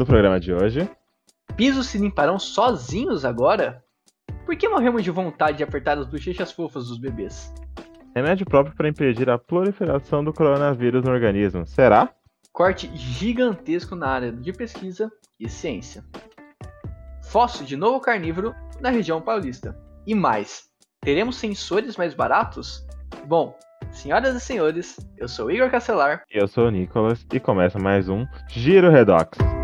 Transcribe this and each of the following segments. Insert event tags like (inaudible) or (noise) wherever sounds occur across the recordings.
No programa de hoje, Pisos se limparão sozinhos agora? Por que morremos de vontade de apertar as bochechas fofas dos bebês? remédio próprio para impedir a proliferação do coronavírus no organismo. Será? Corte gigantesco na área de pesquisa e ciência. Fóssil de novo carnívoro na região paulista. E mais, teremos sensores mais baratos? Bom, senhoras e senhores, eu sou Igor Castelar. Eu sou o Nicolas e começa mais um Giro Redox.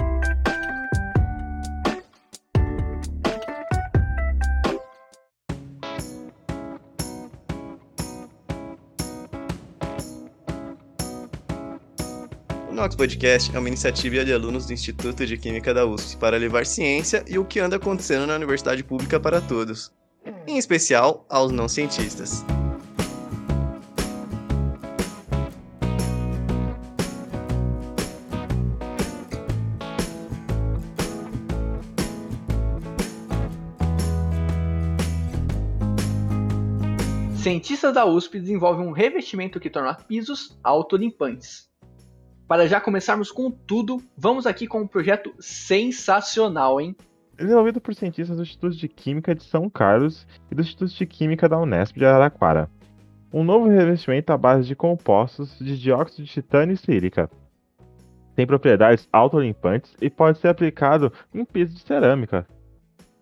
Nox Podcast é uma iniciativa de alunos do Instituto de Química da USP para levar ciência e o que anda acontecendo na universidade pública para todos, em especial aos não cientistas. Cientistas da USP desenvolvem um revestimento que torna pisos autolimpantes. Para já começarmos com tudo, vamos aqui com um projeto sensacional, hein? Desenvolvido por cientistas do Instituto de Química de São Carlos e do Instituto de Química da Unesp de Araraquara. Um novo revestimento à base de compostos de dióxido de titânio e sílica. Tem propriedades autolimpantes e pode ser aplicado em piso de cerâmica.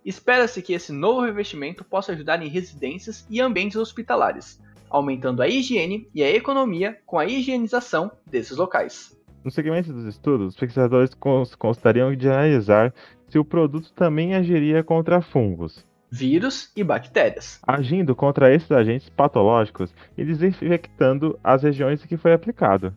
Espera-se que esse novo revestimento possa ajudar em residências e ambientes hospitalares, aumentando a higiene e a economia com a higienização desses locais. No segmento dos estudos, os pesquisadores cons- gostariam de analisar se o produto também agiria contra fungos, Vírus e bactérias. agindo contra esses agentes patológicos e desinfectando as regiões em que foi aplicado.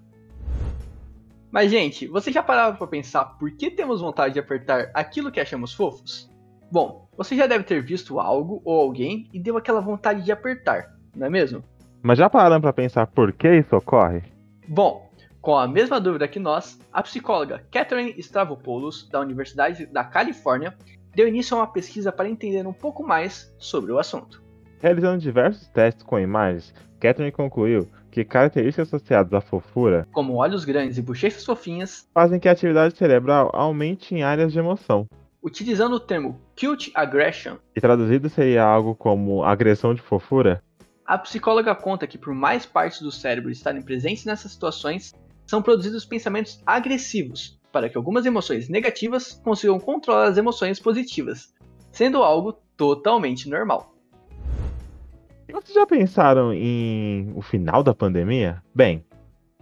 Mas, gente, você já parava para pensar por que temos vontade de apertar aquilo que achamos fofos? Bom, você já deve ter visto algo ou alguém e deu aquela vontade de apertar, não é mesmo? Mas já pararam para pensar por que isso ocorre? Bom, com a mesma dúvida que nós, a psicóloga Catherine Stavropoulos, da Universidade da Califórnia, deu início a uma pesquisa para entender um pouco mais sobre o assunto. Realizando diversos testes com imagens, Catherine concluiu que características associadas à fofura Como olhos grandes e bochechas fofinhas, fazem que a atividade cerebral aumente em áreas de emoção. utilizando o termo cute aggression, E traduzido seria algo como agressão de fofura? A psicóloga conta que, por mais partes do cérebro estarem presentes nessas situações, são produzidos pensamentos agressivos para que algumas emoções negativas consigam controlar as emoções positivas, sendo algo totalmente normal. Vocês já pensaram em o final da pandemia? Bem,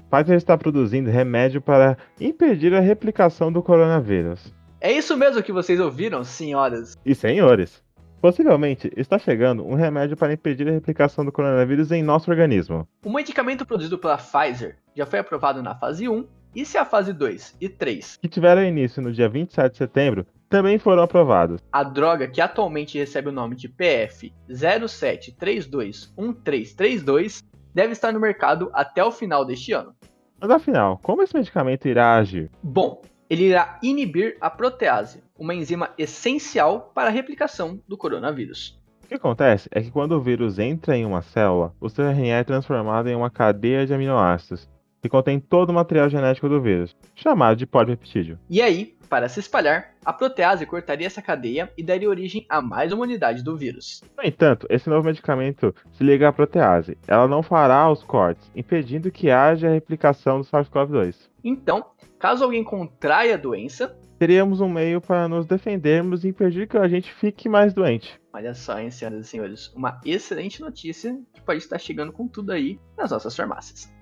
Pfizer está produzindo remédio para impedir a replicação do coronavírus. É isso mesmo que vocês ouviram, senhoras? E senhores, possivelmente está chegando um remédio para impedir a replicação do coronavírus em nosso organismo. O medicamento produzido pela Pfizer já foi aprovado na fase 1 e se a fase 2 e 3, que tiveram início no dia 27 de setembro, também foram aprovados. a droga que atualmente recebe o nome de PF 07321332 deve estar no mercado até o final deste ano. Mas afinal, como esse medicamento irá agir? Bom, ele irá inibir a protease, uma enzima essencial para a replicação do coronavírus. O que acontece é que quando o vírus entra em uma célula, o seu RNA é transformado em uma cadeia de aminoácidos, que contém todo o material genético do vírus, chamado de polipeptídeo. E aí, para se espalhar, a protease cortaria essa cadeia e daria origem a mais uma unidade do vírus. No entanto, esse novo medicamento se liga à protease. Ela não fará os cortes, impedindo que haja a replicação do SARS-CoV-2. Então, caso alguém contraia a doença, Teríamos um meio para nos defendermos e impedir que a gente fique mais doente. olha só, hein, senhoras e senhores, uma excelente notícia que pode estar chegando com tudo aí nas nossas farmácias.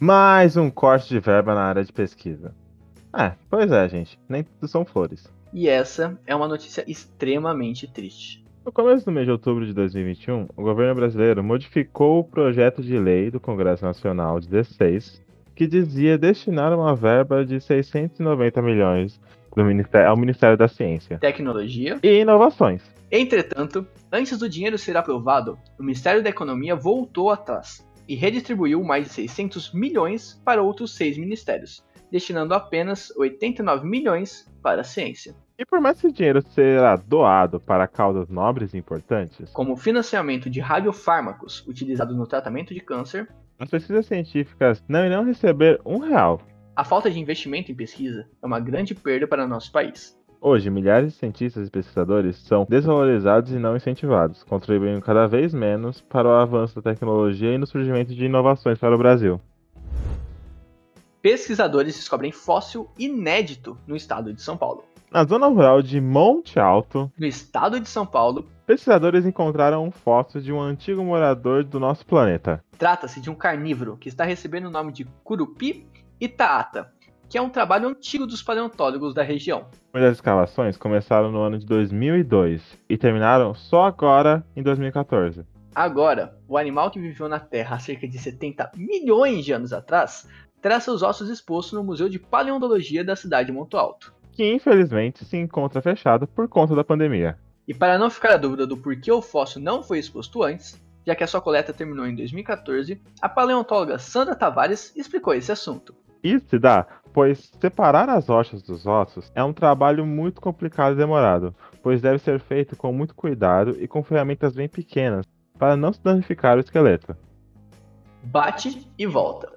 Mais um corte de verba na área de pesquisa. É, pois é, gente, nem tudo são flores. E essa é uma notícia extremamente triste. No começo do mês de outubro de 2021, o governo brasileiro modificou o projeto de lei do Congresso Nacional 16, que dizia destinar uma verba de 690 milhões do Ministério- ao Ministério da Ciência Tecnologia. e Inovações. Entretanto, antes do dinheiro ser aprovado, o Ministério da Economia voltou atrás e redistribuiu mais de 600 milhões para outros seis ministérios, destinando apenas 89 milhões para a ciência. E por mais que esse dinheiro será doado para causas nobres e importantes, como o financiamento de radiofármacos utilizados no tratamento de câncer, as pesquisas científicas não irão receber um real. A falta de investimento em pesquisa é uma grande perda para nosso país. Hoje, milhares de cientistas e pesquisadores são desvalorizados e não incentivados, contribuindo cada vez menos para o avanço da tecnologia e no surgimento de inovações para o Brasil. Pesquisadores descobrem fóssil inédito no estado de São Paulo. Na zona rural de Monte Alto, No estado de São Paulo, pesquisadores encontraram um fóssil de um antigo morador do nosso planeta. trata-se de um carnívoro que está recebendo o nome de Curupi Itaata, que é um trabalho antigo dos paleontólogos da região. As escavações começaram no ano de 2002 e terminaram só agora em 2014. Agora, o animal que viveu na Terra há cerca de 70 milhões de anos atrás terá seus ossos expostos no Museu de Paleontologia da cidade de Monte Alto. Que infelizmente se encontra fechado por conta da pandemia. E para não ficar a dúvida do porquê o fóssil não foi exposto antes, já que a sua coleta terminou em 2014, a paleontóloga Sandra Tavares explicou esse assunto. Isso se dá, pois separar as rochas dos ossos é um trabalho muito complicado e demorado, pois deve ser feito com muito cuidado e com ferramentas bem pequenas, para não se danificar o esqueleto. Bate e volta.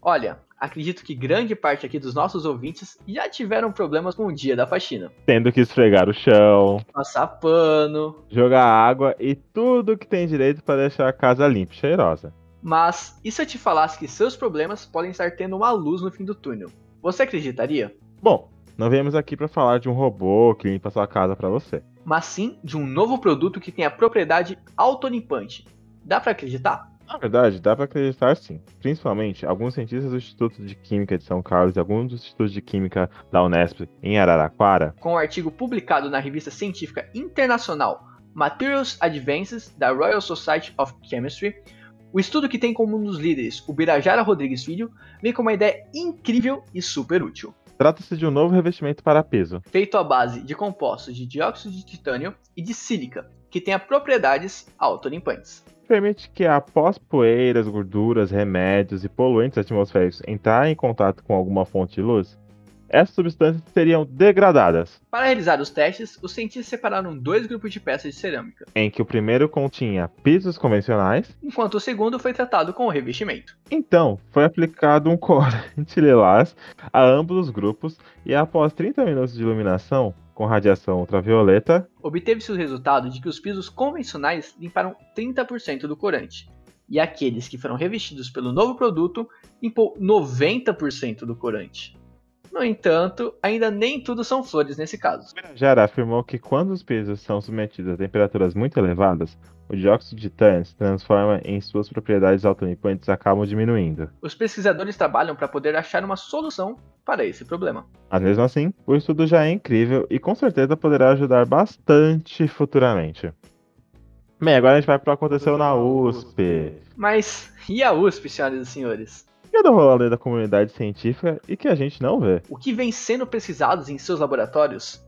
Olha, acredito que grande parte aqui dos nossos ouvintes já tiveram problemas com o dia da faxina. Tendo que esfregar o chão, Passar pano, jogar água e tudo que tem direito para deixar a casa limpa e cheirosa. Mas e se eu te falasse que seus problemas podem estar tendo uma luz no fim do túnel? Você acreditaria? Bom, não viemos aqui para falar de um robô que limpa sua casa para você. Mas sim de um novo produto que tem a propriedade autolimpante. Dá pra acreditar? Na verdade, dá para acreditar sim. Principalmente, alguns cientistas do Instituto de Química de São Carlos e alguns dos institutos de Química da Unesp em Araraquara Com o artigo publicado na revista científica internacional Materials Advances da Royal Society of Chemistry, o estudo que tem como um dos líderes o Birajara Rodrigues Filho vem com uma ideia incrível e super útil. Trata-se de um novo revestimento para peso, Feito à base de compostos de dióxido de titânio e de sílica, que tem propriedades autolimpantes. permite que após poeiras, gorduras, remédios e poluentes atmosféricos entrarem em contato com alguma fonte de luz, essas substâncias seriam degradadas, Para realizar os testes, os cientistas separaram dois grupos de peças de cerâmica, em que o primeiro continha pisos convencionais, enquanto o segundo foi tratado com o revestimento. então foi aplicado um (laughs) corante lilás a ambos os grupos e após 30 minutos de iluminação com radiação ultravioleta, Obteve-se o resultado de que os pisos convencionais limparam 30% do corante, e aqueles que foram revestidos pelo novo produto limpou 90% do corante. No entanto, ainda nem tudo são flores nesse caso. Jara afirmou que quando os pisos são submetidos a temperaturas muito elevadas, o dióxido de titânio se transforma em suas propriedades autolimpantes acabam diminuindo. Os pesquisadores trabalham para poder achar uma solução para esse problema. Mas mesmo assim, o estudo já é incrível e com certeza poderá ajudar bastante futuramente. Bem, agora a gente vai para o que aconteceu na USP. Mas e a USP, senhoras e senhores? Da comunidade científica e que a gente não vê. O que vem sendo pesquisado em seus laboratórios?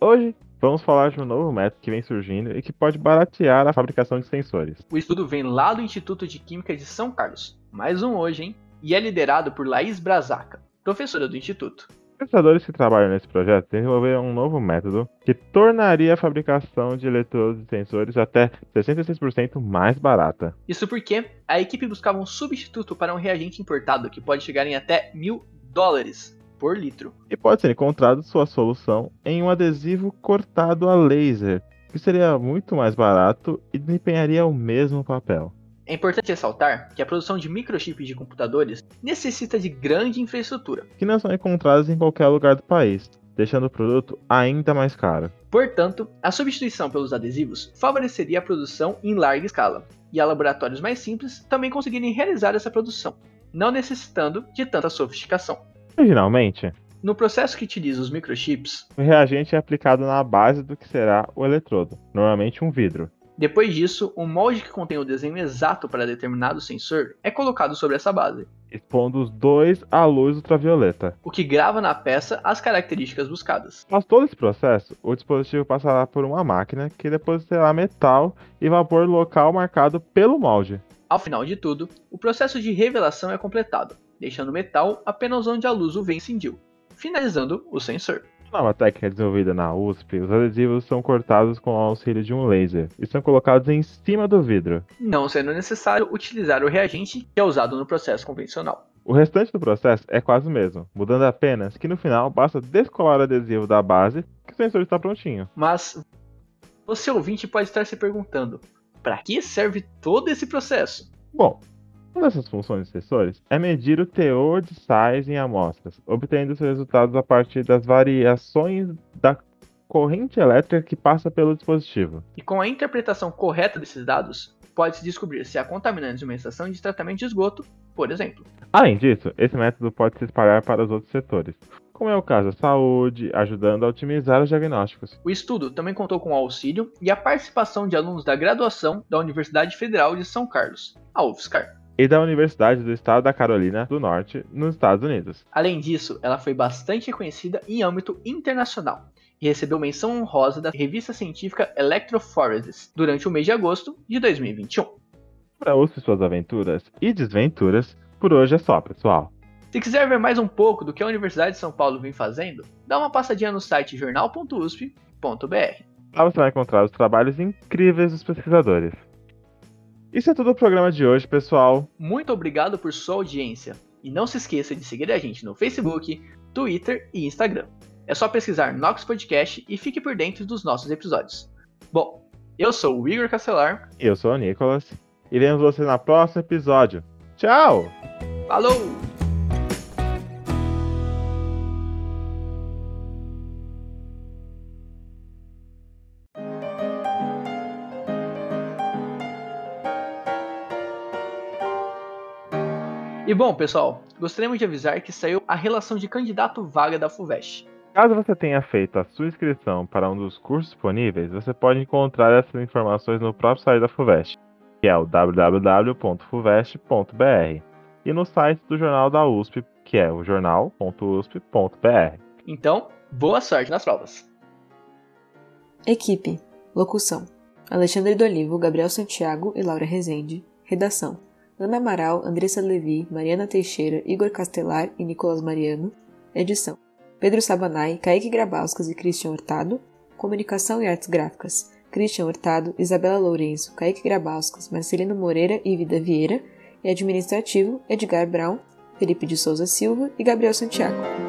Hoje, vamos falar de um novo método que vem surgindo e que pode baratear a fabricação de sensores. O estudo vem lá do Instituto de Química de São Carlos. Mais um hoje, hein? E é liderado por Laís Brazaca, professora do Instituto. Pesquisadores que trabalham nesse projeto desenvolveram um novo método que tornaria a fabricação de eletrodos e sensores até 66% mais barata. Isso porque a equipe buscava um substituto para um reagente importado que pode chegar em até mil dólares por litro. E pode ser encontrado sua solução em um adesivo cortado a laser, que seria muito mais barato e desempenharia o mesmo papel. É importante ressaltar que a produção de microchips de computadores necessita de grande infraestrutura. que não são encontrados em qualquer lugar do país, deixando o produto ainda mais caro. Portanto, a substituição pelos adesivos favoreceria a produção em larga escala, e a laboratórios mais simples também conseguirem realizar essa produção, não necessitando de tanta sofisticação. Originalmente, No processo que utiliza os microchips, o reagente é aplicado na base do que será o eletrodo, normalmente um vidro. Depois disso, o molde que contém o desenho exato para determinado sensor é colocado sobre essa base, expondo os dois à luz ultravioleta. o que grava na peça as características buscadas. Após todo esse processo, o dispositivo passará por uma máquina que depositará metal e vapor local marcado pelo molde. Ao final de tudo, o processo de revelação é completado, deixando o metal apenas onde a luz o vê incendiu, finalizando o sensor. Nova técnica desenvolvida na USP, os adesivos são cortados com o auxílio de um laser e são colocados em cima do vidro. não sendo necessário utilizar o reagente que é usado no processo convencional. O restante do processo é quase o mesmo, mudando apenas que no final basta descolar o adesivo da base que o sensor está prontinho. Mas você ouvinte pode estar se perguntando: para que serve todo esse processo? Bom, uma dessas funções dos sensores é medir o teor de sais em amostras, obtendo os resultados a partir das variações da corrente elétrica que passa pelo dispositivo. E com a interpretação correta desses dados, pode-se descobrir se há contaminantes de uma estação de tratamento de esgoto, por exemplo. Além disso, esse método pode se espalhar para os outros setores, como é o caso da saúde, ajudando a otimizar os diagnósticos. O estudo também contou com o auxílio e a participação de alunos da graduação da Universidade Federal de São Carlos, a UFSCar. E da Universidade do Estado da Carolina do Norte, nos Estados Unidos. Além disso, ela foi bastante reconhecida em âmbito internacional e recebeu menção honrosa da revista científica Electroforests durante o mês de agosto de 2021. Para USP suas aventuras e desventuras, por hoje é só, pessoal. Se quiser ver mais um pouco do que a Universidade de São Paulo vem fazendo, dá uma passadinha no site jornal.usp.br. Lá você vai encontrar os trabalhos incríveis dos pesquisadores. Isso é tudo o programa de hoje, pessoal. Muito obrigado por sua audiência. E não se esqueça de seguir a gente no Facebook, Twitter e Instagram. É só pesquisar Nox Podcast e fique por dentro dos nossos episódios. Bom, eu sou o Igor Castelar. Eu sou o Nicolas. E vemos você no próximo episódio. Tchau! Falou! E bom, pessoal, gostaríamos de avisar que saiu a relação de candidato vaga da FUVEST. Caso você tenha feito a sua inscrição para um dos cursos disponíveis, você pode encontrar essas informações no próprio site da FUVEST, que é o www.fuvest.br, e no site do Jornal da USP, que é o jornal.usp.br. Então, boa sorte nas provas! Equipe. Locução. Alexandre Dolivo, Gabriel Santiago e Laura Rezende. Redação. Ana Amaral, Andressa Levi, Mariana Teixeira, Igor Castelar e Nicolas Mariano. Edição. Pedro Sabanai, Kaique Grabauskas e Christian Hurtado. Comunicação e Artes Gráficas. Christian Hurtado, Isabela Lourenço, Kaique Grabauskas, Marcelino Moreira e Vida Vieira. E administrativo, Edgar Brown, Felipe de Souza Silva e Gabriel Santiago.